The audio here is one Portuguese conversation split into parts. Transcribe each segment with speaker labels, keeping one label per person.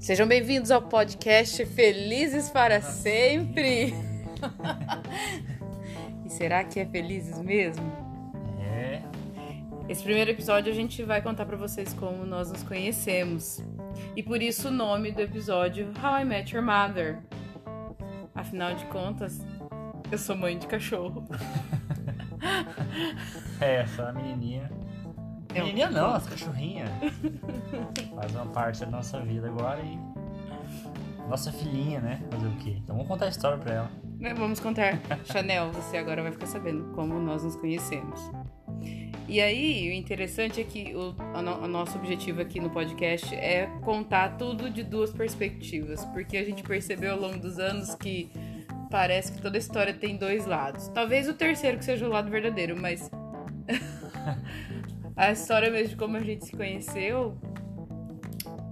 Speaker 1: Sejam bem-vindos ao podcast Felizes para Sempre. e será que é felizes mesmo?
Speaker 2: É.
Speaker 1: Esse primeiro episódio a gente vai contar para vocês como nós nos conhecemos. E por isso o nome do episódio How I Met Your Mother. Afinal de contas, eu sou mãe de cachorro.
Speaker 2: É, essa a menininha.
Speaker 1: É um-
Speaker 2: Menininha não, as cachorrinhas. Faz uma parte da nossa vida agora e. Nossa filhinha, né? Fazer o quê? Então vamos contar a história pra ela.
Speaker 1: Né, Vamos contar. Chanel, você agora vai ficar sabendo como nós nos conhecemos. E aí, o interessante é que o, o nosso objetivo aqui no podcast é contar tudo de duas perspectivas, porque a gente percebeu ao longo dos anos que parece que toda história tem dois lados. Talvez o terceiro que seja o lado verdadeiro, mas a história mesmo de como a gente se conheceu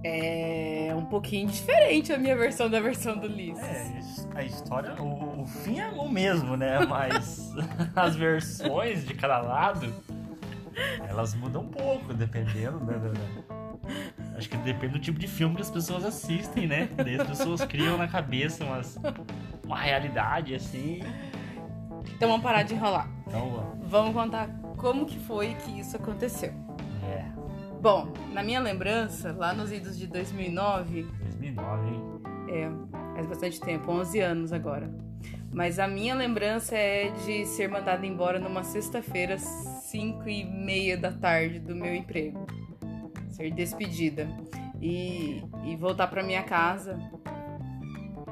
Speaker 1: é um pouquinho diferente a minha versão da versão do Ulisses.
Speaker 2: É, a história, o, o fim é o mesmo, né? Mas as versões de cada lado, elas mudam um pouco, dependendo da. da- da- Acho que depende do tipo de filme que as pessoas assistem, né? Daí as pessoas criam na cabeça umas, uma realidade assim.
Speaker 1: Então vamos parar de enrolar.
Speaker 2: Então,
Speaker 1: Vamos contar como que foi que isso aconteceu.
Speaker 2: é.
Speaker 1: Bom, na minha lembrança, lá nos idos de 2009,
Speaker 2: 2009, hein?
Speaker 1: é, faz bastante tempo, 11 anos agora. Mas a minha lembrança é de ser mandada embora numa sexta-feira, 5 e meia da tarde do meu emprego. Ser despedida. E, e voltar pra minha casa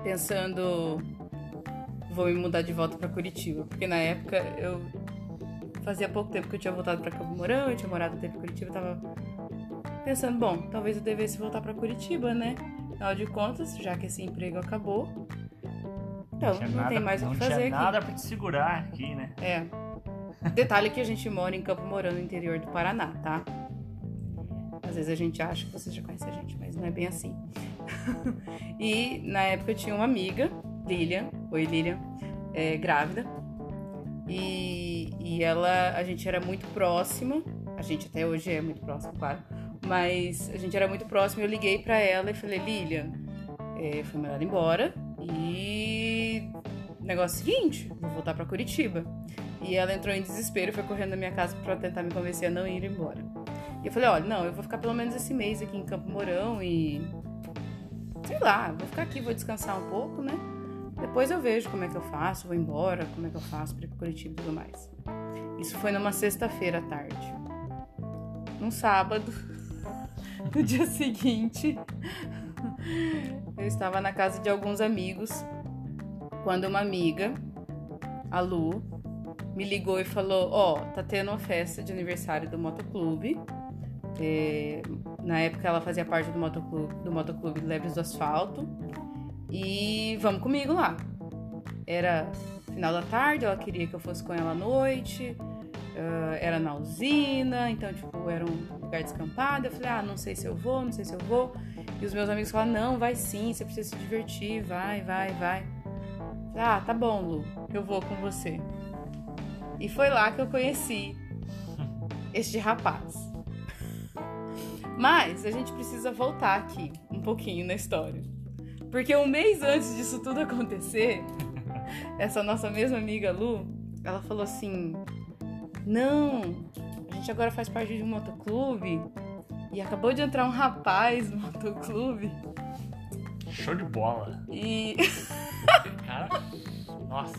Speaker 1: pensando vou me mudar de volta pra Curitiba. Porque na época eu fazia pouco tempo que eu tinha voltado pra Campo Mourão, eu tinha morado um tempo em Curitiba, eu tava pensando, bom, talvez eu devesse voltar pra Curitiba, né? Afinal de contas, já que esse emprego acabou, então
Speaker 2: tinha
Speaker 1: não
Speaker 2: nada-
Speaker 1: tem mais o
Speaker 2: não
Speaker 1: que
Speaker 2: tinha
Speaker 1: fazer aqui.
Speaker 2: nada pra te segurar aqui, né?
Speaker 1: É. Detalhe que a gente mora em Campo Mourão, no interior do Paraná, tá? Às vezes a gente acha que você já conhece a gente, mas não é bem assim. e na época eu tinha uma amiga, Lilian, oi Lilian, é, grávida. E, e ela, a gente era muito próxima, a gente até hoje é muito próximo, claro, mas a gente era muito próximo. Eu liguei pra ela e falei: Lilian, é, fui mandada embora e. Negócio seguinte, vou voltar pra Curitiba. E ela entrou em desespero foi correndo na minha casa pra tentar me convencer a não ir embora. E eu falei, olha, não, eu vou ficar pelo menos esse mês aqui em Campo Mourão e. Sei lá, vou ficar aqui, vou descansar um pouco, né? Depois eu vejo como é que eu faço, vou embora, como é que eu faço pra ir pra Curitiba e tudo mais. Isso foi numa sexta-feira à tarde. Num sábado, no dia seguinte, eu estava na casa de alguns amigos quando uma amiga, a Lu, me ligou e falou: Ó, tá tendo uma festa de aniversário do motoclube. É, na época ela fazia parte do motoclube, do motoclube Leves do Asfalto. E vamos comigo lá. Era final da tarde, ela queria que eu fosse com ela à noite. ah, era na usina, então, tipo, era um lugar descampado. Eu falei, ah, não sei se eu vou, não sei se eu vou. E os meus amigos falaram, não, vai sim, você precisa se divertir, vai, vai, vai. Falei, ah, tá bom, Lu, eu vou com você. E foi lá que eu conheci este rapaz. Mas a gente precisa voltar aqui um pouquinho na história. Porque um mês antes disso tudo acontecer, essa nossa mesma amiga Lu, ela falou assim: Não, a gente agora faz parte de um motoclube e acabou de entrar um rapaz no motoclube
Speaker 2: Show de bola.
Speaker 1: e.
Speaker 2: Cara, nossa.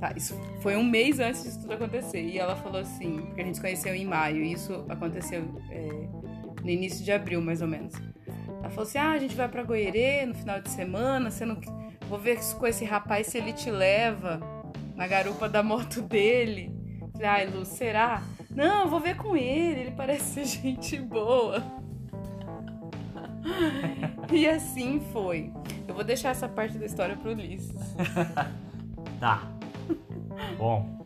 Speaker 1: Tá, isso foi um mês antes disso tudo acontecer. E ela falou assim, porque a gente se conheceu em maio, e isso aconteceu é, no início de abril, mais ou menos. Falou assim: ah, a gente vai pra Goierê no final de semana, você não... vou ver com esse rapaz se ele te leva na garupa da moto dele. Falei, ai, Lu, será? Não, vou ver com ele, ele parece ser gente boa. e assim foi. Eu vou deixar essa parte da história pro Ulisses.
Speaker 2: Tá. Bom,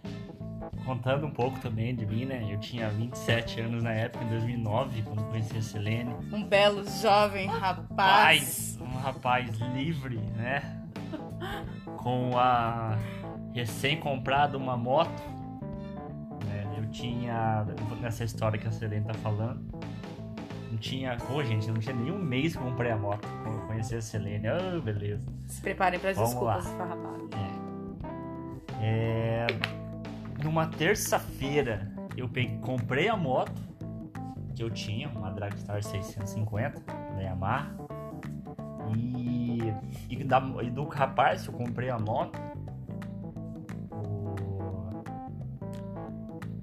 Speaker 2: contando um pouco também de mim, né? Eu tinha 27 anos na época, em 2009, quando conheci a Selene.
Speaker 1: Um belo jovem rapaz.
Speaker 2: Rapaz, um rapaz livre, né? Com a recém-comprada uma moto. né? Eu tinha, nessa história que a Selene tá falando, tinha. Pô, gente, não tinha nem um mês que eu comprei a moto. Quando eu conheci a Selene. Ah, beleza.
Speaker 1: Se preparem para as
Speaker 2: Vamos
Speaker 1: desculpas
Speaker 2: lá.
Speaker 1: esfarrapadas.
Speaker 2: É. Numa terça-feira, eu peguei, comprei a moto que eu tinha, uma Dragstar 650 da Yamaha. E, e, da, e do rapaz eu comprei a moto,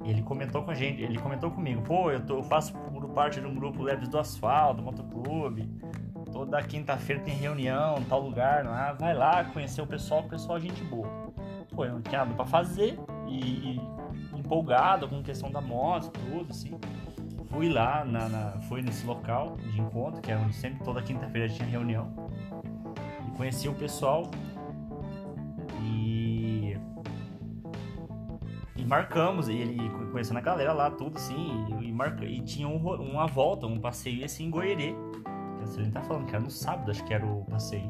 Speaker 2: ele comentou com a gente, ele comentou comigo, pô, eu, tô, eu faço parte de um grupo Leves do Asfalto, Motoclube. Toda quinta-feira tem reunião, tal lugar lá, vai lá conhecer o pessoal, o pessoal é gente boa. Pô, eu não tinha nada pra fazer e, e empolgado com a questão da moto, tudo, assim. Fui lá, na, na- fui nesse local de encontro, que é onde sempre toda quinta-feira tinha reunião. E conheci o pessoal. E. E marcamos, e ele conhecendo a galera lá, tudo assim, e, e, marca, e tinha um uma volta, um passeio assim em a Celene tá falando que era no sábado, acho que era o passeio.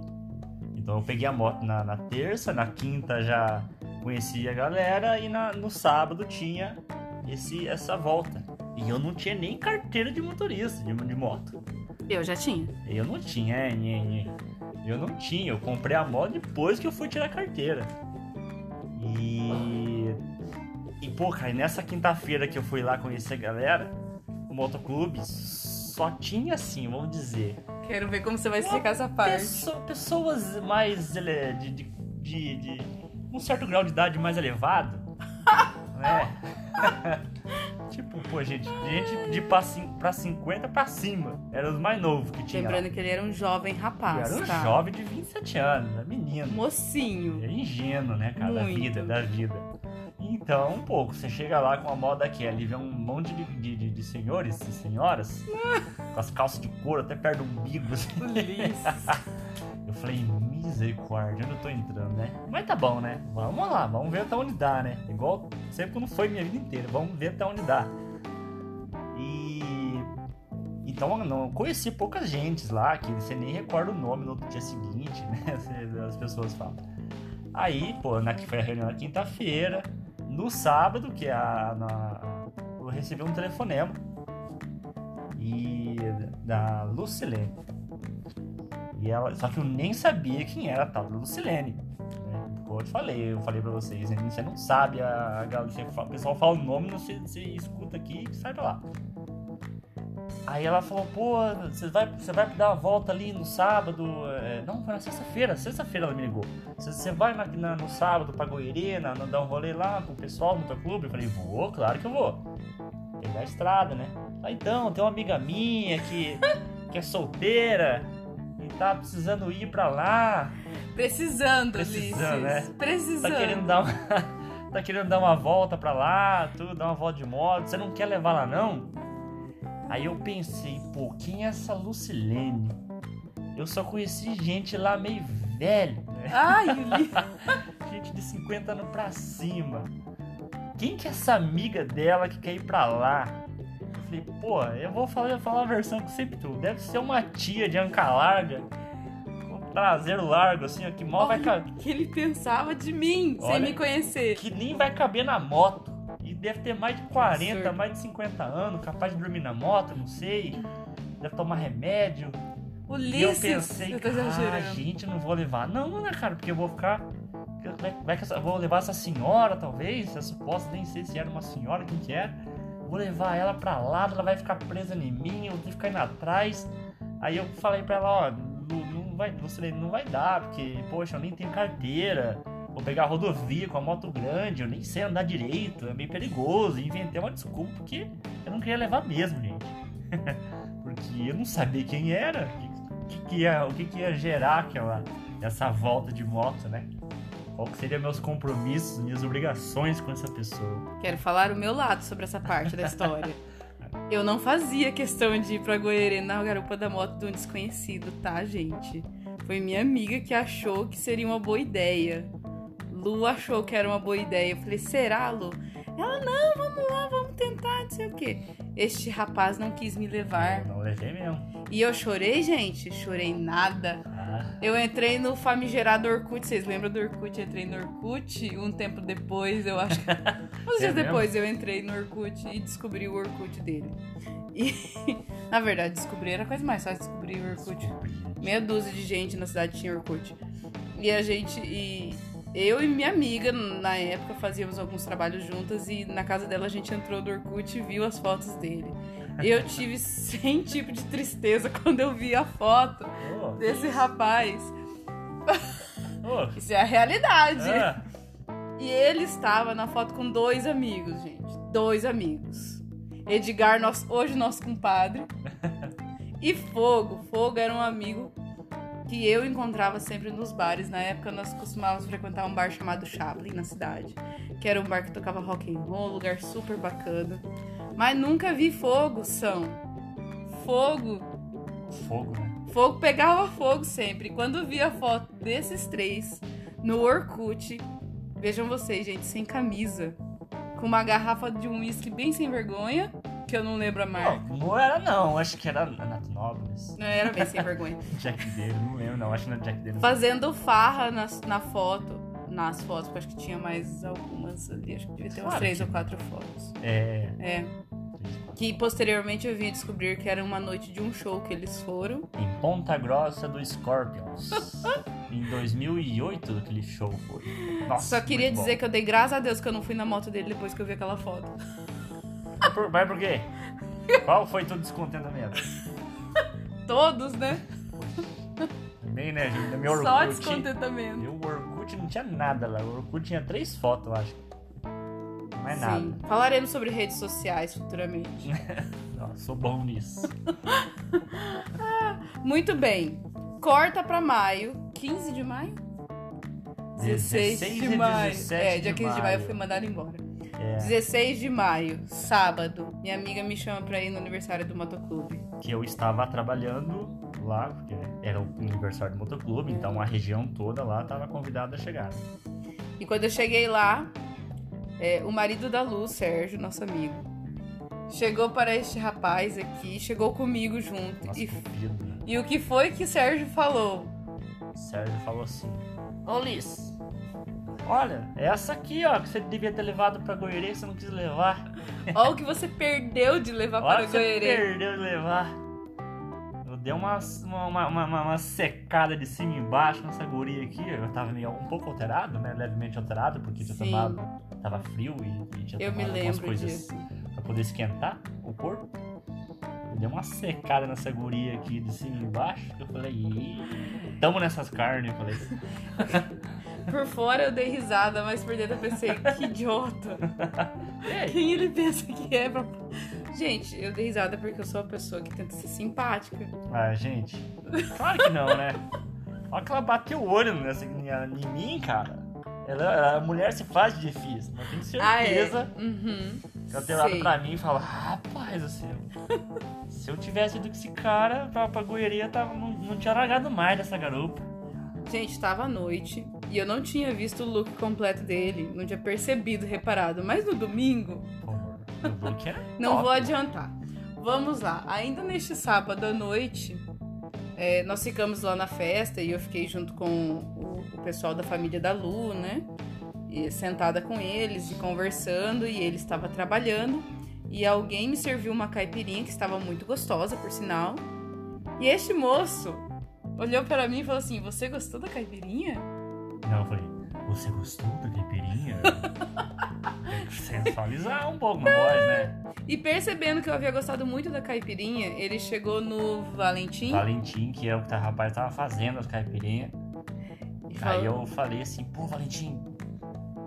Speaker 2: Então eu peguei a moto na, na terça, na quinta já conheci a galera e na- no sábado tinha esse, essa volta. E eu não tinha nem carteira de motorista de, de moto.
Speaker 1: Eu já tinha.
Speaker 2: Eu não tinha, é, eu não tinha. Eu comprei a moto depois que eu fui tirar a carteira. E. E pô, cara, nessa quinta-feira que eu fui lá conhecer a galera, o motoclube só tinha assim, vamos dizer,
Speaker 1: Quero ver como você vai explicar essa parte.
Speaker 2: Pesso- pessoas mais ele- de, de, de, de um certo grau de idade mais elevado, né? tipo, pô, gente, gente de pra, pra 50 pra cima. Eram os mais novos que tinha. lá.
Speaker 1: Lembrando que ele era um jovem rapaz,
Speaker 2: era um
Speaker 1: tá?
Speaker 2: jovem de 27 anos, menino.
Speaker 1: Mocinho.
Speaker 2: É ingênuo, né, cara? Da
Speaker 1: Muito.
Speaker 2: vida, da vida. Então, um pouco, você chega lá com a moda daquela e vê um monte de, de, de- senhores e senhoras com as calças de couro até perto do umbigo. assim. Eu falei, misericórdia, onde eu tô entrando, né? Mas tá bom, né? Vamos lá, vamos ver até onde dá, né? Igual sempre quando foi minha vida inteira, vamos ver até onde dá. E. Então, não conheci poucas gentes lá, que você nem recorda o nome no dia seguinte, né? As pessoas falam. Aí, pô, na, que foi a reunião na quinta-feira, no sábado, que é a, na, eu recebi um telefonema e da Lucilene. E ela, só que eu nem sabia quem era a tal da Lucilene. Né? Como eu te falei, eu falei pra vocês, né? você não sabe, a, galera- o pessoal fala o nome, você, você escuta aqui e sai pra lá. Aí ela falou, pô, você vai, você vai dar uma volta ali no sábado. é, não, foi na sexta-feira, sexta-feira ela me ligou. Você, vai na- na- no sábado pra Goiânia, dar um rolê lá com o pessoal no clube? Eu falei, vou, claro que eu vou. Pegar a estrada, né? Ah, então, tem uma amiga minha que, que é solteira tá precisando ir pra lá.
Speaker 1: Precisando,
Speaker 2: Precisando,
Speaker 1: Ulisses.
Speaker 2: né?
Speaker 1: Precisando.
Speaker 2: Tá querendo dar uma, tá querendo dar uma volta pra lá, tudo, dar uma volta de moto. Você não quer levar lá, não? Aí eu pensei, pô, quem é essa Lucilene? Eu só conheci gente lá meio velho, né?
Speaker 1: Ai.
Speaker 2: Gente de 50 anos pra cima. Quem que é essa amiga dela que quer ir pra lá? Eu falei, pô, eu vou falar, falar a versão que sempre tu. Deve ser uma tia de anca larga, com traseiro largo, assim, ó, que mal vai
Speaker 1: Olha
Speaker 2: caber.
Speaker 1: o que ele pensava de mim, sem
Speaker 2: Olha.
Speaker 1: me conhecer.
Speaker 2: Que nem vai caber na moto. E deve ter mais de 40,
Speaker 1: Absurdo.
Speaker 2: mais de 50 anos, capaz de dormir na moto, não sei. Deve tomar remédio. E eu
Speaker 1: Ulisses,
Speaker 2: pensei,
Speaker 1: eu tô
Speaker 2: ah, gente, não vou levar. Não, né, cara? Porque eu vou ficar. Vai, vai que essa- vou levar essa senhora, talvez. Essa suposta, nem sei se era uma senhora, quem que era. Vou levar ela pra lá, ela vai ficar presa em mim, eu vou que ficar indo atrás. Aí eu falei pra ela, ó, Lu, não vai, você não vai dar, porque, poxa, eu nem tenho carteira. Vou pegar a rodovia com a moto grande, eu nem sei andar direito, é meio perigoso. Inventei uma desculpa porque eu não queria levar mesmo, gente. porque eu não sabia quem era, o que, que ia, o que, que ia gerar aquela, essa volta de moto, né? Qual que seriam meus compromissos, minhas obrigações com essa pessoa.
Speaker 1: Quero falar o meu lado sobre essa parte da história. Eu não fazia questão de ir pra Goiânia na garupa da moto de um desconhecido, tá, gente? Foi minha amiga que achou que seria uma boa ideia. Lu achou que era uma boa ideia. Eu falei, será, Lu? Ela, não, vamos lá, vamos tentar, não sei o quê. Este rapaz não quis me levar.
Speaker 2: Não levei mesmo.
Speaker 1: E eu chorei, gente? Chorei nada. Eu entrei no famigerado Orkut, vocês lembram do Orkut? Eu entrei no Orkut, um tempo depois, eu acho que. Uns dias
Speaker 2: É
Speaker 1: depois eu entrei no Orkut e descobri o Orkut dele. E, na verdade, descobrir era a coisa mais fácil de descobrir o Orkut.
Speaker 2: Descobri.
Speaker 1: Meia dúzia de gente na cidade tinha Orkut. E a gente. E eu e minha amiga, na época, fazíamos alguns trabalhos juntas e na casa dela a gente entrou no Orkut e viu as fotos dele. Eu tive sem tipo de tristeza quando eu vi a foto
Speaker 2: Ô,
Speaker 1: desse rapaz.
Speaker 2: ô,
Speaker 1: Isso é a realidade.
Speaker 2: ah,
Speaker 1: E ele estava na foto com dois amigos, gente. Dois amigos. Edgar, nosso, hoje nosso compadre. E Fogo. Fogo era um amigo que eu encontrava sempre nos bares. Na época nós costumávamos frequentar um bar chamado Chaplin na cidade. Que era um bar que tocava rock and roll, um lugar super bacana. Mas nunca vi Fogo, são. Fogo
Speaker 2: fogo, né?
Speaker 1: Fogo pegava fogo sempre. Quando vi a foto desses três no Orkut, vejam vocês, gente, sem camisa, com uma garrafa de um uísque bem sem vergonha, que eu não lembro a marca.
Speaker 2: Não, não era não, acho que era Nato Nobles.
Speaker 1: Não, era bem sem vergonha.
Speaker 2: Jack dele, não lembro não, acho que não era Jack dele.
Speaker 1: Fazendo farra na, na foto. Nas fotos, porque acho que tinha mais algumas ali. Acho que devia ter umas três
Speaker 2: que-
Speaker 1: ou quatro fotos.
Speaker 2: É,
Speaker 1: É. Que posteriormente eu vim descobrir que era uma noite de um show que eles foram.
Speaker 2: em Ponta Grossa do Scorpions. em 2008 aquele show foi. Nossa,
Speaker 1: Só queria
Speaker 2: muito bom.
Speaker 1: dizer que eu dei graças a Deus que eu não fui na moto dele depois que eu vi aquela foto.
Speaker 2: Mas por, mas por quê? Qual foi todo descontentamento?
Speaker 1: Todos, né?
Speaker 2: Também, né, gente? Meu
Speaker 1: Só
Speaker 2: Orkut.
Speaker 1: descontentamento.
Speaker 2: Meu Orkut não tinha nada lá. O Orkut tinha três fotos, eu acho. Não é nada.
Speaker 1: Sim. Falaremos sobre redes sociais futuramente.
Speaker 2: Nossa, sou bom nisso.
Speaker 1: Muito bem. Corta pra maio. 15 de maio? 16 de
Speaker 2: e
Speaker 1: maio.
Speaker 2: 17
Speaker 1: É, dia
Speaker 2: de
Speaker 1: 15 de maio eu
Speaker 2: maio.
Speaker 1: fui mandada embora.
Speaker 2: É,
Speaker 1: 16 de maio, sábado. Minha amiga me chama pra ir no aniversário do motoclube.
Speaker 2: que eu estava trabalhando lá, porque era o aniversário do motoclube, então a região toda lá estava convidada a chegar.
Speaker 1: E quando eu cheguei lá, é, o marido da Lu, Sérgio, nosso amigo, chegou para este rapaz aqui, chegou comigo junto.
Speaker 2: Nossa,
Speaker 1: E, e o que foi que Sérgio falou?
Speaker 2: O Sérgio falou assim: Ô Liz, olha, é essa aqui, ó, que você devia ter levado pra Goiânia, você não quis levar.
Speaker 1: Olha o que você perdeu de levar
Speaker 2: Olha
Speaker 1: para
Speaker 2: que você
Speaker 1: Goiânia.
Speaker 2: perdeu de levar. Eu dei uma, uma, uma, uma- secada de cima e embaixo nessa guria aqui. Eu tava meio um pouco alterado, né? Levemente alterado, porque tinha
Speaker 1: Sim.
Speaker 2: tomado. Tava frio e, e tinha
Speaker 1: Eu
Speaker 2: tomado algumas coisas
Speaker 1: disso.
Speaker 2: pra poder esquentar o corpo. Eu dei uma secada nessa guria aqui de cima e embaixo. Eu falei, Ih, tamo nessas carnes. Eu falei,
Speaker 1: Por fora eu dei risada, mas por dentro eu pensei, que idiota. Quem ele pensa que é pra... Gente, eu dei risada porque eu sou uma pessoa que tenta ser simpática.
Speaker 2: Ah, gente, claro que não, né? Olha que ela bateu o olho nessa, em, mim, cara. Ela, a mulher se faz de difícil, mas tenho
Speaker 1: Ah, é?
Speaker 2: certeza
Speaker 1: Uhum.
Speaker 2: ela tem
Speaker 1: Sei.
Speaker 2: pra mim e fala, rapaz do céu, se eu tivesse ido com esse cara pra, pra goiaria, tava, não, não tinha largado mais dessa garupa.
Speaker 1: Gente, tava à noite e eu não tinha visto o look completo dele, não tinha percebido, reparado. Mas no domingo,
Speaker 2: Pô,
Speaker 1: não
Speaker 2: top.
Speaker 1: vou adiantar. Vamos lá, ainda neste sábado à noite, é, nós ficamos lá na festa e eu fiquei junto com o, o pessoal da família da Lu, né? E sentada com eles e conversando, e ele estava trabalhando. E alguém me serviu uma caipirinha que estava muito gostosa, por sinal. E este moço olhou para mim e falou assim: Você gostou da caipirinha?
Speaker 2: Não, falei, você gostou da caipirinha? Tem que sensualizar um pouco, não pode, né?
Speaker 1: E percebendo que eu havia gostado muito da caipirinha, ele chegou no Valentim
Speaker 2: Valentim, que é o que o rapaz tava fazendo as caipirinhas.
Speaker 1: e
Speaker 2: Aí eu falei assim, pô, Valentim,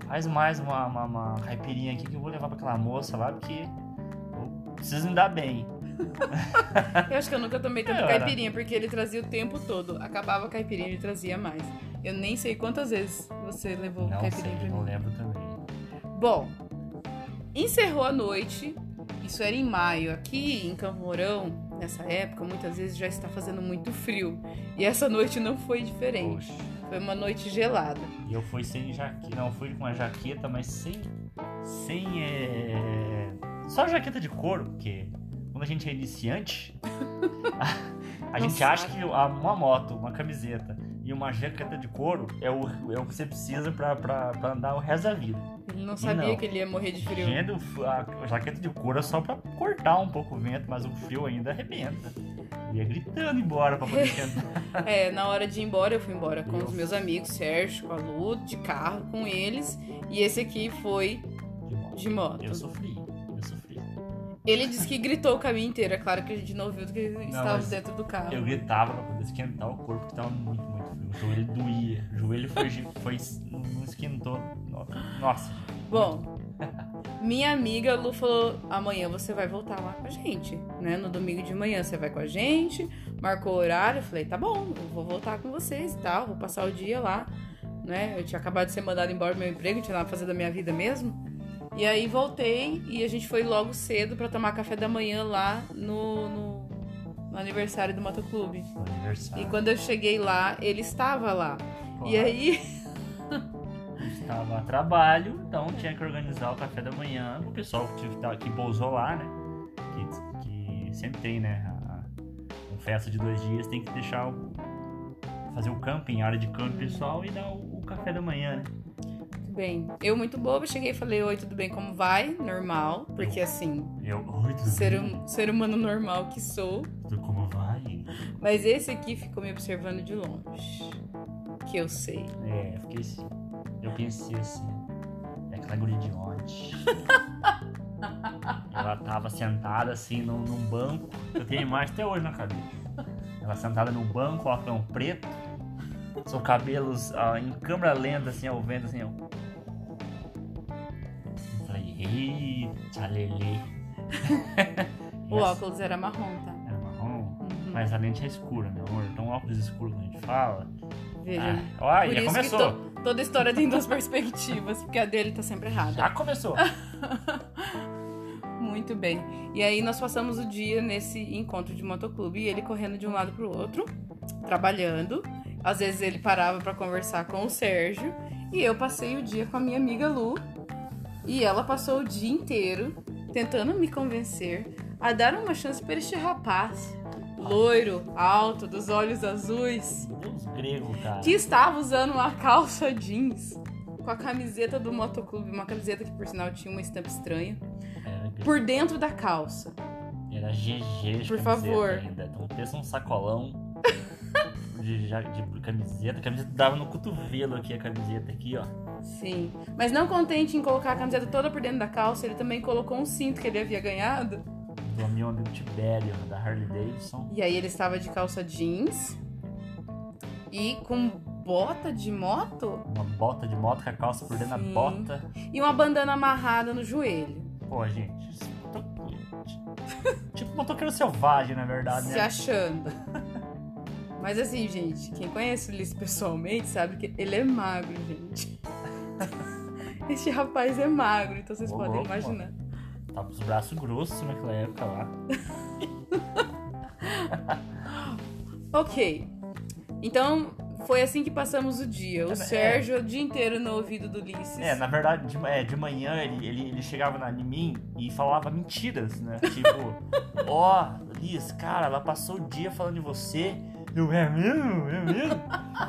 Speaker 2: faz mais uma, uma, uma caipirinha aqui que eu vou levar pra aquela moça lá, porque eu preciso me dar bem.
Speaker 1: Eu acho que eu nunca tomei tanta
Speaker 2: Eu era.
Speaker 1: caipirinha, porque ele trazia o tempo todo. Acabava a caipirinha, ele trazia mais. Eu nem sei quantas vezes você levou
Speaker 2: Não
Speaker 1: caipirinha
Speaker 2: sei,
Speaker 1: pra
Speaker 2: não
Speaker 1: mim.
Speaker 2: lembro também.
Speaker 1: Bom, encerrou a noite. Isso era em maio. Aqui em Campo Mourão, nessa época, muitas vezes já está fazendo muito frio. E essa noite não foi diferente.
Speaker 2: Poxa.
Speaker 1: Foi uma noite gelada.
Speaker 2: E eu fui sem jaqueta, não, fui com a jaqueta, mas sem, sem, é... Só jaqueta de couro, porque quando a gente é iniciante, a, a
Speaker 1: Não
Speaker 2: gente acha que uma moto, uma camiseta e uma jaqueta de couro é o, é o que você precisa pra, pra, pra andar o resto da vida.
Speaker 1: Ele não sabia
Speaker 2: não.
Speaker 1: que ele ia morrer de frio.
Speaker 2: Gente, o f- a, jaqueta de couro é só pra cortar um pouco o vento, mas o frio ainda arrebenta. Eu ia gritando embora pra poder esquentar.
Speaker 1: É, na hora de ir embora, eu fui embora com
Speaker 2: Eu-
Speaker 1: os meus amigos, Sérgio, com a Lu, de carro com eles. E esse aqui foi
Speaker 2: de moto.
Speaker 1: de moto.
Speaker 2: Eu sofri, eu sofri.
Speaker 1: Ele disse que gritou o caminho inteiro. É claro que a gente não ouviu porque estávamos
Speaker 2: mas
Speaker 1: dentro do carro.
Speaker 2: Eu gritava pra poder esquentar o corpo, que tava muito. O joelho doía. O joelho foi, foi não esquentou. Nossa.
Speaker 1: Bom, minha amiga Lu falou: amanhã você vai voltar lá com a gente, né? No domingo de manhã você vai com a gente, marcou o horário. Eu falei: tá bom, eu vou voltar com vocês e tal, vou passar o dia lá, né? Eu tinha acabado de ser mandada embora do meu emprego, tinha nada pra fazer da minha vida mesmo. E aí voltei e a gente foi logo cedo pra tomar café da manhã lá no, no, no aniversário do motoclube.
Speaker 2: Aniversário.
Speaker 1: E quando eu cheguei lá, ele estava lá. E
Speaker 2: Claro.
Speaker 1: aí.
Speaker 2: Estava a trabalho, então tinha que organizar o café da manhã. O pessoal que, tá- pousou lá, né? Que, que sempre tem, né? A, a festa de dois dias tem que deixar o. fazer o camping, a área de camping pessoal e dar o, o café da manhã, né?
Speaker 1: Bem, eu muito boba, cheguei e falei, oi, tudo bem, como vai? Normal, porque assim,
Speaker 2: Eu, oi, tudo
Speaker 1: ser,
Speaker 2: bem?
Speaker 1: um, ser humano normal que sou.
Speaker 2: Tudo como vai?
Speaker 1: Mas esse aqui ficou me observando de longe. Que eu sei.
Speaker 2: É, fiquei assim. Eu pensei assim. É aquela guria de ontem. Ela tava sentada assim num, num banco. Eu tenho a imagem até hoje na cabeça. Ela sentada num banco, óculos preto. Seus cabelos ah, em câmera lenta, assim, ao vento, assim, ó. Eita, Lelê.
Speaker 1: O
Speaker 2: Essa-
Speaker 1: óculos era marrom, tá?
Speaker 2: Era marrom,
Speaker 1: Uhum.
Speaker 2: mas a lente é escura, meu amor. Então, óculos escuros que a gente fala.
Speaker 1: Veja.
Speaker 2: Ah, ó,
Speaker 1: Por
Speaker 2: já começou.
Speaker 1: to- toda história tem duas perspectivas, porque a dele tá sempre errada.
Speaker 2: Já começou.
Speaker 1: Muito bem. E aí nós passamos o dia nesse encontro de motoclube e ele correndo de um lado pro outro, trabalhando. Às vezes ele parava pra conversar com o Sérgio e eu passei o dia com a minha amiga Lu. E ela passou o dia inteiro tentando me convencer a dar uma chance para este rapaz, loiro, alto, dos olhos azuis,
Speaker 2: Deus grego, cara.
Speaker 1: que estava usando uma calça jeans com a camiseta do motoclube, uma camiseta que por sinal tinha uma estampa estranha, por dentro da calça.
Speaker 2: Era GG de
Speaker 1: Por favor.
Speaker 2: ainda. Então pensa um sacolão de, ja- de camiseta. A camiseta dava no cotovelo aqui, a camiseta aqui, ó.
Speaker 1: Sim. Mas não contente em colocar a camiseta toda por dentro da calça, ele também colocou um cinto que ele havia ganhado.
Speaker 2: Do meu amigo Tibério, da Harley Davidson.
Speaker 1: E aí ele estava de calça jeans e com bota de moto
Speaker 2: Uma bota de moto com a calça por dentro
Speaker 1: Sim.
Speaker 2: da bota.
Speaker 1: e uma bandana amarrada no joelho.
Speaker 2: Pô, gente. isso é tipo motoqueiro selvagem, na verdade,
Speaker 1: se
Speaker 2: né?
Speaker 1: achando. Mas assim, gente, quem conhece o Ulisses pessoalmente sabe que ele é magro, gente. Este rapaz é magro, então vocês
Speaker 2: Ô,
Speaker 1: podem
Speaker 2: louco,
Speaker 1: imaginar.
Speaker 2: Tava com os braços grossos naquela época lá.
Speaker 1: Ok. Então, foi assim que passamos o dia. O
Speaker 2: É,
Speaker 1: Sérgio o dia inteiro no ouvido do Ulisses.
Speaker 2: É, na verdade, de, é, de manhã ele, ele, ele chegava na, em mim e falava mentiras, né? Tipo, ó, Liz, cara, ela passou o dia falando de você. Eu, é mesmo? É mesmo?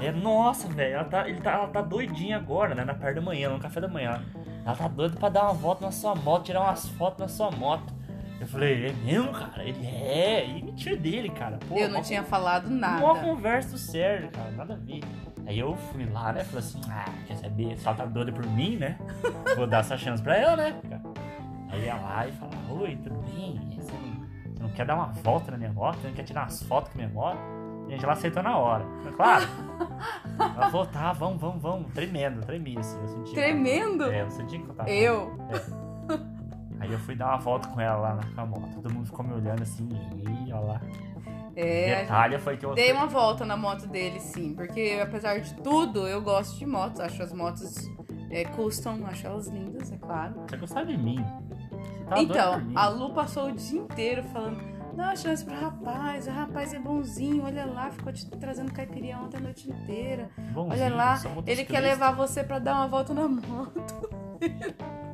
Speaker 2: É, nossa, velho, ela tá, ele tá, ela tá doidinha agora, né? Na parte da manhã, no café da manhã. Ela tá doida pra dar uma volta na sua moto, tirar umas fotos na sua moto. Eu falei, é mesmo, cara? Ele é, e mentira dele, cara. Pô,
Speaker 1: Eu não tinha falado nada.
Speaker 2: Mó conversa do Sérgio, cara, nada a ver. Aí eu fui lá, né? Falei assim, ah, quer saber? Se ela tá doida por mim, né? Vou dar essa chance pra ela, né? cara? Aí ia lá e falava, oi, tudo bem? Você não, você não quer dar uma volta na minha moto? Você não quer tirar umas fotos com a minha moto? E a gente, ela aceitou na hora. Falei, claro. ela falou, tá, vamos, vamos, vamos. Tremendo, tremi assim. Eu senti
Speaker 1: Tremendo?
Speaker 2: É, eu senti que eu tava...
Speaker 1: Eu?
Speaker 2: Aí eu fui dar uma volta com ela lá na moto. Todo mundo ficou me olhando assim, e olha lá.
Speaker 1: É,
Speaker 2: Detalhe foi que eu...
Speaker 1: dei uma volta na moto dele, sim. Porque apesar de tudo, eu gosto de motos. Acho as motos é, custom, acho elas lindas, é claro.
Speaker 2: Você gostava de mim. Você tava doido
Speaker 1: Então,
Speaker 2: mim.
Speaker 1: a Lu passou o dia inteiro falando: dá uma chance pro rapaz, o rapaz é bonzinho, olha lá, ficou te trazendo caipirinha ontem a noite inteira.
Speaker 2: Bonzinho,
Speaker 1: Olha lá, ele quer levar você pra dar uma volta na moto.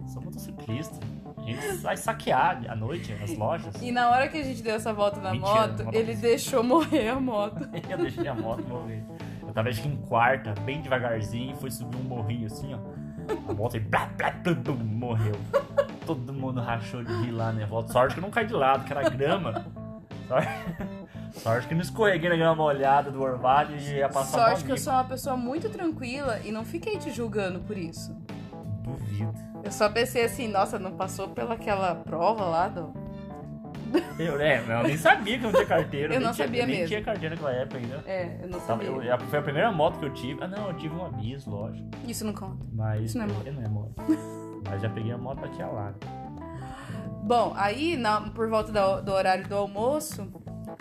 Speaker 2: Sou motociclista. A gente vai saquear à noite as lojas.
Speaker 1: E na hora que a gente deu essa volta na
Speaker 2: Mentira,
Speaker 1: moto,
Speaker 2: moto-
Speaker 1: ele deixou morrer a moto.
Speaker 2: Eu deixei a moto morrer. Eu tava acho que em quarta, bem devagarzinho, e fui subir um morrinho assim, ó. A moto aí, blá, blá, blá, blá, morreu. Todo mundo rachou de rir lá, né? Volta. Sorte que eu não caí de lado, que era grama. Sorte, sorte que não escorreguei na grama molhada do orvalho e ia passar
Speaker 1: Sorte que eu sou uma pessoa muito tranquila e não fiquei te julgando por isso.
Speaker 2: Duvido.
Speaker 1: Eu só pensei assim, nossa, não passou pelaquela prova lá do.
Speaker 2: Eu, é, eu nem sabia que eu não tinha carteira.
Speaker 1: Eu não
Speaker 2: tinha,
Speaker 1: sabia
Speaker 2: nem
Speaker 1: mesmo.
Speaker 2: tinha carteira naquela época ainda.
Speaker 1: É, eu não
Speaker 2: Tava-
Speaker 1: sabia.
Speaker 2: eu- foi a primeira moto que eu tive. Ah, não, eu tive uma bis, lógico.
Speaker 1: Isso não conta.
Speaker 2: Mas.
Speaker 1: Isso não é moto.
Speaker 2: Não é moto. Mas já peguei a moto da tia Lara.
Speaker 1: Bom, aí na- por volta da- do horário do almoço,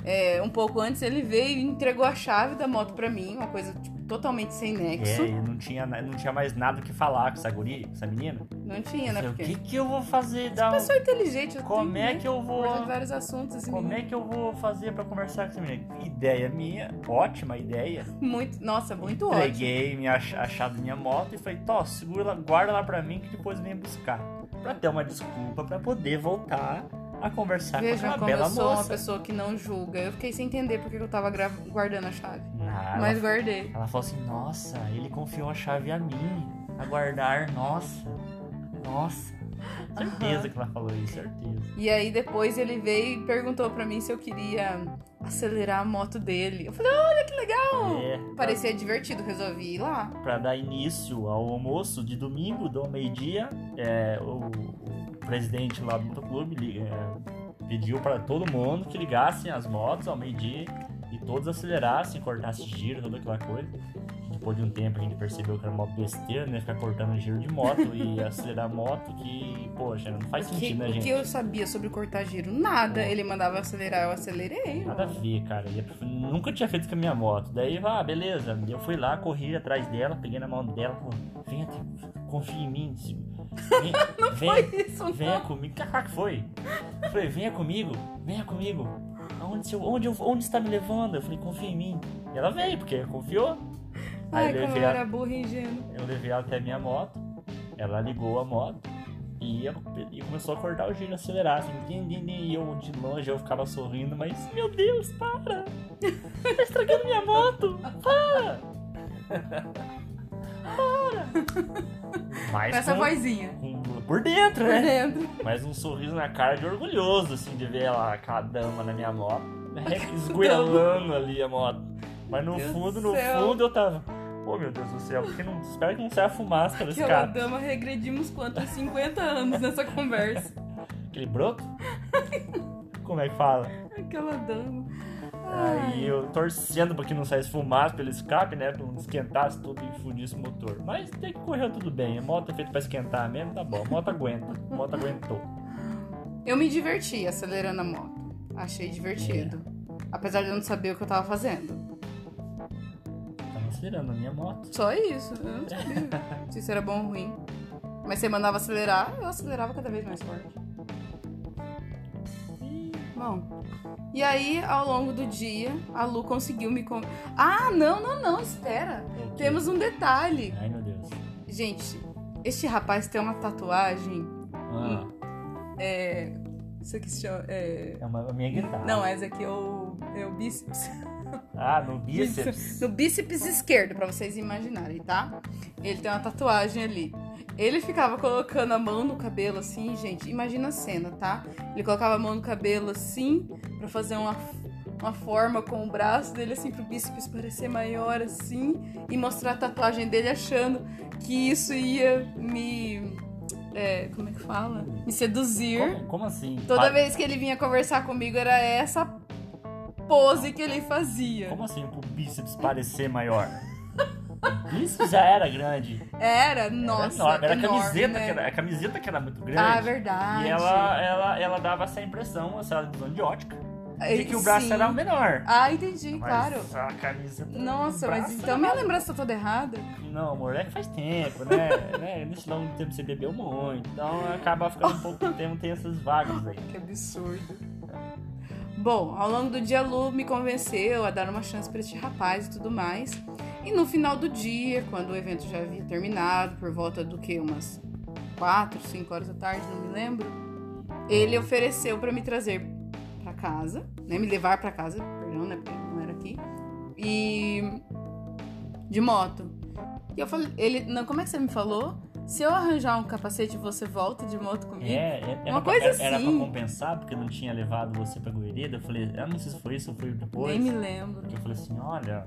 Speaker 1: é, um pouco antes ele veio e entregou a chave da moto pra mim, uma coisa tipo, totalmente sem nexo.
Speaker 2: É, e não tinha, não tinha mais nada o que falar com essa guria, com essa menina.
Speaker 1: Não tinha, né? Porque
Speaker 2: o que, que eu vou fazer? Dar um-
Speaker 1: pessoa inteligente, eu
Speaker 2: Como é
Speaker 1: né,
Speaker 2: que eu vou.
Speaker 1: conversar de vários assuntos assim.
Speaker 2: Como é que eu vou fazer pra conversar com essa menina? Ideia minha, ótima ideia.
Speaker 1: Muito, nossa, muito ótimo.
Speaker 2: Entreguei minha ach- a chave da minha moto e falei, Tó, segura guarda lá pra mim que depois vem buscar. Pra ter uma desculpa pra poder voltar a conversar
Speaker 1: Vejam
Speaker 2: com aquela
Speaker 1: como eu
Speaker 2: bela
Speaker 1: sou uma
Speaker 2: moça.
Speaker 1: pessoa que não julga. Eu fiquei sem entender porque eu tava guardando a chave.
Speaker 2: Ah,
Speaker 1: Mas
Speaker 2: ela,
Speaker 1: guardei.
Speaker 2: ela falou assim, nossa, ele confiou a chave a mim. A guardar, nossa. Nossa. Certeza que ela falou isso, certeza.
Speaker 1: E aí depois ele veio e perguntou pra mim se eu queria acelerar a moto dele. Eu falei, olha que legal!
Speaker 2: É,
Speaker 1: Parecia divertido, resolvi ir lá.
Speaker 2: para dar início ao almoço de domingo, do meio-dia, é, o, o presidente lá do motoclube é, pediu para todo mundo que ligassem as motos ao meio-dia e todos acelerassem, cortassem giro, toda aquela coisa. Depois de um tempo a gente percebeu que era uma besteira, né? Ficar cortando giro de moto e acelerar a moto, que, poxa, não faz
Speaker 1: O que,
Speaker 2: sentido, né,
Speaker 1: o
Speaker 2: gente?
Speaker 1: que eu sabia sobre cortar giro? Nada.
Speaker 2: É.
Speaker 1: Ele mandava acelerar, eu acelerei.
Speaker 2: Nada a ver, cara. Eu nunca tinha feito com a minha moto. Daí, ah, beleza. Eu fui lá, corri atrás dela, peguei na mão dela, falei, venha, confia em mim. Vem,
Speaker 1: Foi
Speaker 2: vem,
Speaker 1: isso, não.
Speaker 2: venha comigo. Que foi? Eu falei, venha comigo, venha comigo. Aonde, seu- onde, eu- onde está me levando? Eu falei, confia em mim. E ela veio, porque confiou. Aí
Speaker 1: Ai,
Speaker 2: eu
Speaker 1: como
Speaker 2: levei,
Speaker 1: eu era burra e ingênua.
Speaker 2: eu levei ela até a minha moto. Ela ligou a moto. E, eu- e começou a cortar o giro, acelerar, assim, din, din, din, e eu de longe eu ficava sorrindo, mas meu Deus, para! Tá estragando minha moto! Para! Mas
Speaker 1: Com essa
Speaker 2: com-
Speaker 1: vozinha.
Speaker 2: com- por dentro,
Speaker 1: Por
Speaker 2: né?
Speaker 1: dentro.
Speaker 2: Mas um sorriso na cara de orgulhoso, assim, de ver ela, aquela dama na minha moto, né,
Speaker 1: Aquela
Speaker 2: esgoelando ali a moto. Mas no
Speaker 1: Deus
Speaker 2: fundo,
Speaker 1: do
Speaker 2: no
Speaker 1: céu.
Speaker 2: fundo eu tava. Oh meu Deus do céu, porque não, espero que não saia fumaça
Speaker 1: Aquela
Speaker 2: escape.
Speaker 1: dama regredimos quantos? 50 anos nessa conversa.
Speaker 2: Aquele broto? Como é que fala?
Speaker 1: Aquela dama.
Speaker 2: Aí eu torcendo pra que não saísse fumaça pelo escape, né? Pra não esquentasse tudo e fundisse o motor. Mas tem que correr tudo bem. A moto é feita pra esquentar mesmo, tá bom. A moto aguenta. A moto aguentou.
Speaker 1: Eu me diverti acelerando a moto. Achei divertido. Apesar de eu não saber o que eu tava fazendo.
Speaker 2: Tava acelerando a minha moto.
Speaker 1: Só isso. Eu não sabia se isso era bom ou ruim. Mas você mandava acelerar, eu acelerava cada vez mais forte. E aí, ao longo do dia, a Lu conseguiu me. Con... Ah, não, não, não, espera. Temos um detalhe.
Speaker 2: Ai meu Deus.
Speaker 1: Gente, este rapaz tem uma tatuagem.
Speaker 2: Ah,
Speaker 1: É. Isso aqui se chama. É...
Speaker 2: é uma, a minha guitarra.
Speaker 1: Não, essa aqui é o, é o bíceps.
Speaker 2: Ah, no bíceps.
Speaker 1: No bíceps esquerdo, pra vocês imaginarem, tá? Ele tem uma tatuagem ali. Ele ficava colocando a mão no cabelo assim, gente. Imagina a cena, tá? Ele colocava a mão no cabelo assim, pra fazer uma, uma forma com o braço dele assim, pro bíceps parecer maior assim, e mostrar a tatuagem dele achando que isso ia me. é, como é que fala? Me seduzir.
Speaker 2: Como, como assim?
Speaker 1: Toda
Speaker 2: Pa-
Speaker 1: vez que ele vinha conversar comigo era essa pose que ele fazia.
Speaker 2: Como assim pro bíceps parecer maior? O bíceps já era grande.
Speaker 1: Era, nossa,
Speaker 2: era enorme. Era a camiseta,
Speaker 1: né?
Speaker 2: que era, a camiseta que era muito grande.
Speaker 1: Ah, é verdade.
Speaker 2: E ela, ela, ela dava essa impressão, essa visão de ótica, de que o braço
Speaker 1: Sim.
Speaker 2: era menor.
Speaker 1: Ah, entendi,
Speaker 2: Mas
Speaker 1: claro.
Speaker 2: a camiseta.
Speaker 1: Nossa,
Speaker 2: o
Speaker 1: mas então
Speaker 2: era-
Speaker 1: minha lembrança tá toda errada.
Speaker 2: Não, amor, é que faz tempo, né? né? Nesse longo tempo você bebeu muito, então acaba ficando um pouco tempo, tem essas vagas aí.
Speaker 1: Que absurdo. Bom, ao longo do dia, a Lu me convenceu a dar uma chance pra este rapaz e tudo mais. E no final do dia, quando o evento já havia terminado, por volta do que? Umas 4, 5 horas da tarde, não me lembro. Ele ofereceu pra me trazer pra casa, né? Me levar pra casa, perdão, né? Porque não era aqui. E. de moto. E eu falei, ele. Não, como é que você me falou? Se eu arranjar um capacete, você volta de moto comigo?
Speaker 2: É, é- era
Speaker 1: Uma
Speaker 2: pra,
Speaker 1: coisa
Speaker 2: era, era pra
Speaker 1: assim.
Speaker 2: compensar, porque eu não tinha levado você pra Goiânia. Eu falei, eu não sei se foi isso ou foi depois.
Speaker 1: Nem me lembro.
Speaker 2: Eu falei assim, olha,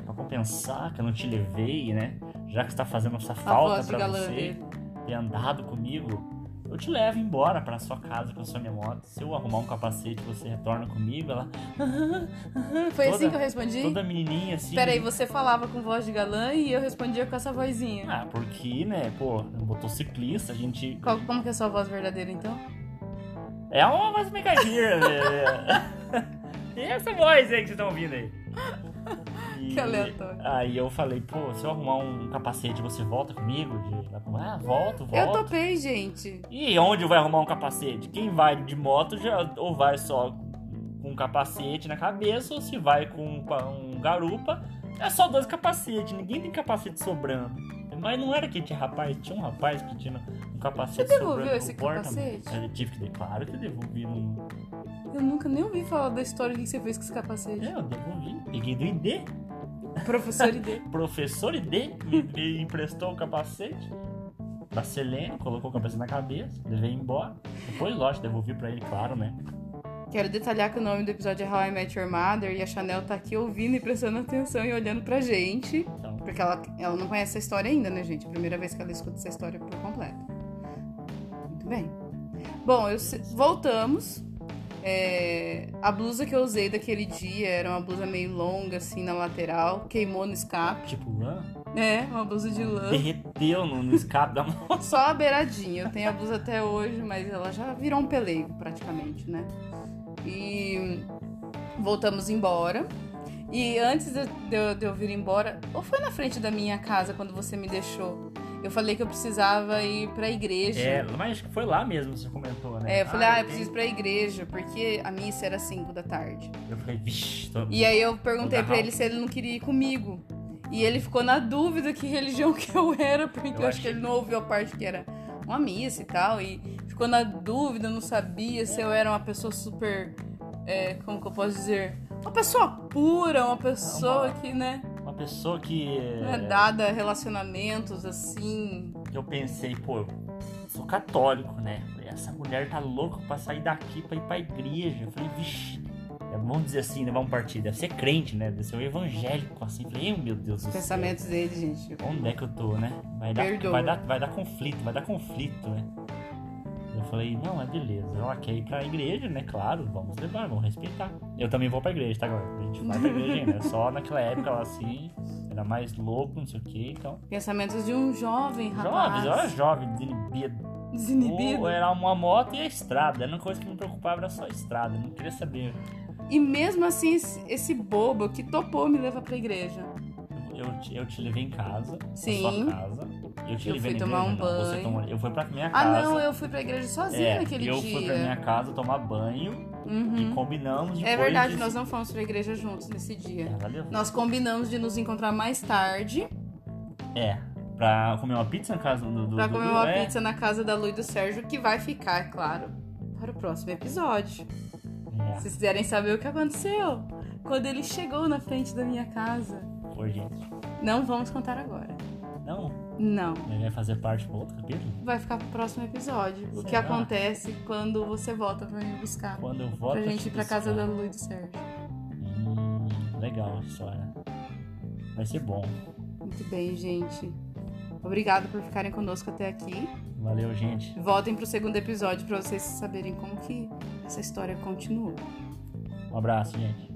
Speaker 2: pra compensar que eu não te levei, né? Já que você tá fazendo essa falta
Speaker 1: galã
Speaker 2: você ter andado comigo, eu te levo embora pra sua casa com a sua minha moto. Se eu arrumar um capacete, você retorna comigo. Ela,
Speaker 1: Foi
Speaker 2: Toda-
Speaker 1: assim que eu respondi?
Speaker 2: toda menininha assim.
Speaker 1: Peraí, você falava com voz de galã e eu respondia com essa vozinha.
Speaker 2: Ah, porque, né, pô, motociclista, a gente.
Speaker 1: Qual- como que é a sua voz verdadeira, então?
Speaker 2: É uma voz mega gira, né? E essa voz aí que vocês estão ouvindo aí.
Speaker 1: Que aleatório.
Speaker 2: Aí eu falei, pô, se eu arrumar um capacete, você volta comigo? De... Ah, volto, volto.
Speaker 1: Eu topei, gente.
Speaker 2: E onde vai arrumar um capacete? Quem vai de moto já ou vai só com um capacete na cabeça, ou se vai com um garupa, é só dois capacetes, ninguém tem capacete sobrando. Mas não era que tinha rapaz, tinha um rapaz que tinha um capacete
Speaker 1: Você devolveu
Speaker 2: sobrando
Speaker 1: esse capacete?
Speaker 2: Eu tive que claro que devolvi no.
Speaker 1: Eu nunca nem ouvi falar da história que você fez com esse capacete.
Speaker 2: É, eu devolvi. Peguei do ID.
Speaker 1: Professor ID.
Speaker 2: Professor ID me, me emprestou o capacete da Selene, colocou o capacete na cabeça, levei embora. Depois, lógico, devolvi pra ele, claro, né?
Speaker 1: Quero detalhar que o nome do episódio é How I Met Your Mother e a Chanel tá aqui ouvindo e prestando atenção e olhando pra gente.
Speaker 2: Então,
Speaker 1: Porque ela, ela não conhece essa história ainda, né, gente? Primeira vez que ela escuta essa história por completo. Muito bem. Bom, eu voltamos. É, a blusa que eu usei daquele dia era uma blusa meio longa, assim, na lateral. Queimou no escape.
Speaker 2: tipo, lã,
Speaker 1: É, uma blusa de lã.
Speaker 2: derreteu no, no escape da moto.
Speaker 1: Só a beiradinha. Eu tenho a blusa até hoje, mas ela já virou um pelego, praticamente, né? E voltamos embora. E antes de eu- de eu vir embora, ou foi na frente da minha casa quando você me deixou? Eu falei que eu precisava ir pra igreja.
Speaker 2: É, mas acho que foi lá mesmo, você comentou, né?
Speaker 1: É, eu falei, ah, eu
Speaker 2: tem-
Speaker 1: preciso ir pra igreja, porque a missa era 5 da tarde.
Speaker 2: Eu falei, vixi, tô...
Speaker 1: E aí eu perguntei pra ele se ele não queria ir comigo. E ele ficou na dúvida que religião que eu era, porque eu,
Speaker 2: Eu
Speaker 1: acho que ele não ouviu a parte que era uma missa e tal. E ficou na dúvida, não sabia se eu era uma pessoa super. é, como que eu posso dizer? Uma pessoa pura, uma pessoa
Speaker 2: Uma-
Speaker 1: que, né,
Speaker 2: uma pessoa que.
Speaker 1: não é dada a relacionamentos assim.
Speaker 2: Eu pensei, pô, eu sou católico, né? Falei, Essa mulher tá louca pra sair daqui pra ir pra igreja. Eu falei, vixi. é, Vamos dizer assim, né? Vamos partir. Deve ser crente, né? Deve ser um evangélico, assim. Falei, "Ei, meu Deus do céu.
Speaker 1: Pensamentos dele, gente.
Speaker 2: Onde é que eu tô, né? Vai dar,
Speaker 1: Perdoa.
Speaker 2: vai dar, vai dar conflito, vai dar conflito, né? Eu falei, não, é beleza. Ela quer ir pra igreja, né? Claro, vamos levar, vamos respeitar. Eu também vou pra igreja, tá, agora? A gente vai pra igreja ainda. Só naquela época, ela assim, era mais louco, não sei o que, então.
Speaker 1: Pensamentos de um jovem rapaz.
Speaker 2: Jovens, eu era jovem, desinibido.
Speaker 1: Desinibido.
Speaker 2: Ou era uma moto e a estrada. Era uma coisa que me preocupava, era só a estrada. Não queria saber.
Speaker 1: E mesmo assim, esse, bobo que topou me levar pra igreja.
Speaker 2: Eu te, eu te levei em casa,
Speaker 1: Sim.
Speaker 2: na sua casa. Eu
Speaker 1: Eu fui tomar
Speaker 2: igreja,
Speaker 1: um
Speaker 2: não.
Speaker 1: Banho.
Speaker 2: tomou, eu fui pra minha
Speaker 1: Ah,
Speaker 2: casa.
Speaker 1: não, eu fui pra igreja sozinha
Speaker 2: É,
Speaker 1: naquele
Speaker 2: eu
Speaker 1: dia.
Speaker 2: fui pra minha casa tomar banho
Speaker 1: Uhum.
Speaker 2: e combinamos depois
Speaker 1: É verdade,
Speaker 2: de...
Speaker 1: nós não fomos pra igreja juntos nesse dia.
Speaker 2: Ela.
Speaker 1: Nós combinamos de nos encontrar mais tarde
Speaker 2: É, pra comer uma pizza na casa do... do
Speaker 1: pra comer
Speaker 2: do-
Speaker 1: uma
Speaker 2: é.
Speaker 1: pizza na casa da Lu e do Sérgio, que vai ficar, é claro, para o próximo episódio.
Speaker 2: É,
Speaker 1: Se vocês quiserem saber o que aconteceu quando ele chegou na frente da minha casa.
Speaker 2: foi, gente.
Speaker 1: Não vamos contar agora.
Speaker 2: Não,
Speaker 1: Não.
Speaker 2: ele vai fazer parte do outro capítulo?
Speaker 1: Vai ficar pro próximo episódio. O que
Speaker 2: Será?
Speaker 1: acontece quando você volta pra me buscar.
Speaker 2: Quando eu volto...
Speaker 1: Pra gente
Speaker 2: te
Speaker 1: ir pra casa
Speaker 2: buscar.
Speaker 1: da Lu e do Sérgio.
Speaker 2: Hum, legal a história. Vai ser bom.
Speaker 1: Muito bem, gente. Obrigada por ficarem conosco até aqui.
Speaker 2: Valeu, gente.
Speaker 1: Voltem pro segundo episódio pra vocês saberem como que essa história continua.
Speaker 2: Um abraço, gente.